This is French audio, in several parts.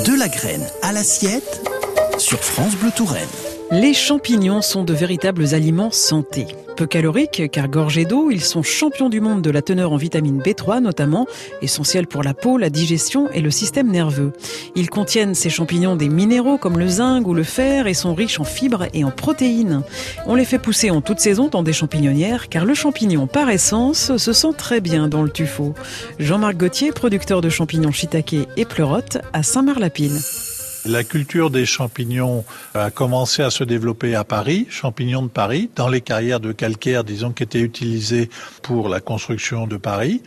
De la graine à l'assiette sur France Bleu Touraine. Les champignons sont de véritables aliments santé. Peu caloriques car gorgés d'eau, ils sont champions du monde de la teneur en vitamine B3 notamment, essentiels pour la peau, la digestion et le système nerveux. Ils contiennent ces champignons des minéraux comme le zinc ou le fer et sont riches en fibres et en protéines. On les fait pousser en toute saison dans des champignonnières car le champignon par essence se sent très bien dans le tuffeau. Jean-Marc Gauthier, producteur de champignons shiitake et pleurote à Saint-Marc-la-Pile. La culture des champignons a commencé à se développer à Paris, champignons de Paris, dans les carrières de calcaire, disons, qui étaient utilisées pour la construction de Paris.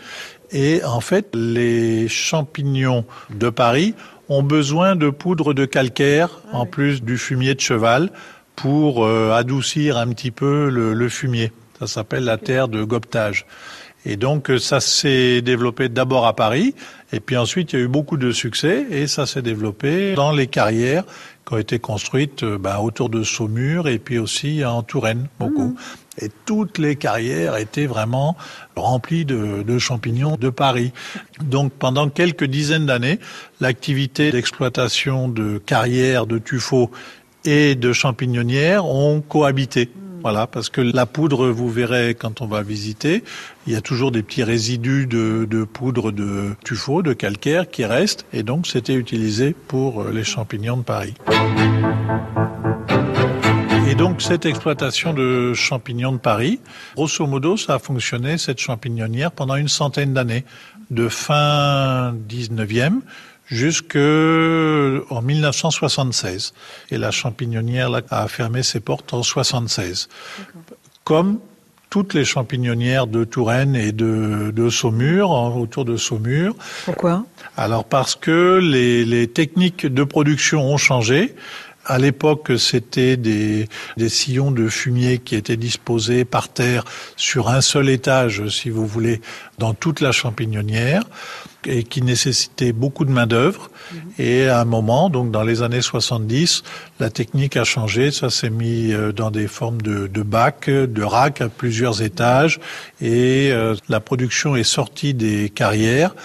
Et en fait, les champignons de Paris ont besoin de poudre de calcaire, en plus du fumier de cheval, pour euh, adoucir un petit peu le, le fumier. Ça s'appelle la terre de gobetage. Et donc ça s'est développé d'abord à Paris, et puis ensuite il y a eu beaucoup de succès, et ça s'est développé dans les carrières qui ont été construites ben, autour de Saumur, et puis aussi en Touraine, beaucoup. Mmh. Et toutes les carrières étaient vraiment remplies de, de, champignons de Paris. Donc pendant quelques dizaines d'années, l'activité d'exploitation de carrières, de tuffeaux et de champignonnières ont cohabité. Voilà, parce que la poudre, vous verrez quand on va visiter, il y a toujours des petits résidus de, de poudre de tuffeau, de calcaire qui restent, et donc c'était utilisé pour les champignons de Paris. Et donc cette exploitation de champignons de Paris, grosso modo, ça a fonctionné, cette champignonnière, pendant une centaine d'années, de fin 19e jusqu'en 1976. Et la champignonnière là, a fermé ses portes en 76. Comme toutes les champignonnières de Touraine et de, de Saumur, autour de Saumur. Pourquoi? Alors parce que les, les techniques de production ont changé. À l'époque, c'était des, des, sillons de fumier qui étaient disposés par terre sur un seul étage, si vous voulez, dans toute la champignonnière et qui nécessitaient beaucoup de main d'œuvre. Mmh. Et à un moment, donc dans les années 70, la technique a changé. Ça s'est mis dans des formes de, de bacs, de racks à plusieurs étages, et euh, la production est sortie des carrières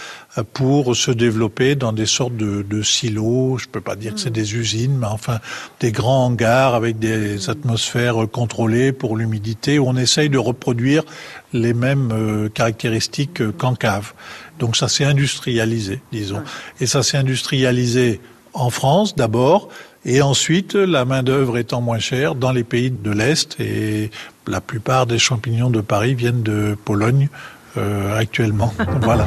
pour se développer dans des sortes de, de silos. Je peux pas dire que c'est des usines, mais enfin des grands hangars avec des atmosphères contrôlées pour l'humidité où on essaye de reproduire les mêmes euh, caractéristiques qu'en cave. Donc ça s'est industrialisé, disons. Et ça s'est industrialisé en France d'abord, et ensuite, la main-d'œuvre étant moins chère dans les pays de l'Est, et la plupart des champignons de Paris viennent de Pologne euh, actuellement. voilà.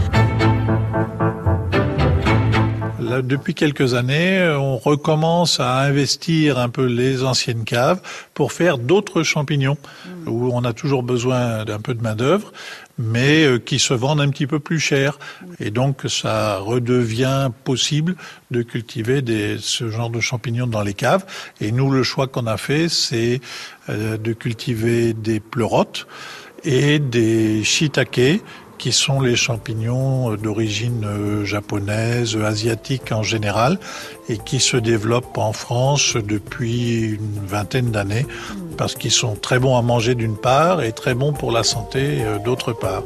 Là, depuis quelques années, on recommence à investir un peu les anciennes caves pour faire d'autres champignons mmh. où on a toujours besoin d'un peu de main d'œuvre, mais euh, qui se vendent un petit peu plus cher. Et donc, ça redevient possible de cultiver des, ce genre de champignons dans les caves. Et nous, le choix qu'on a fait, c'est euh, de cultiver des pleurotes et des shiitake qui sont les champignons d'origine japonaise, asiatique en général, et qui se développent en France depuis une vingtaine d'années, parce qu'ils sont très bons à manger d'une part et très bons pour la santé d'autre part.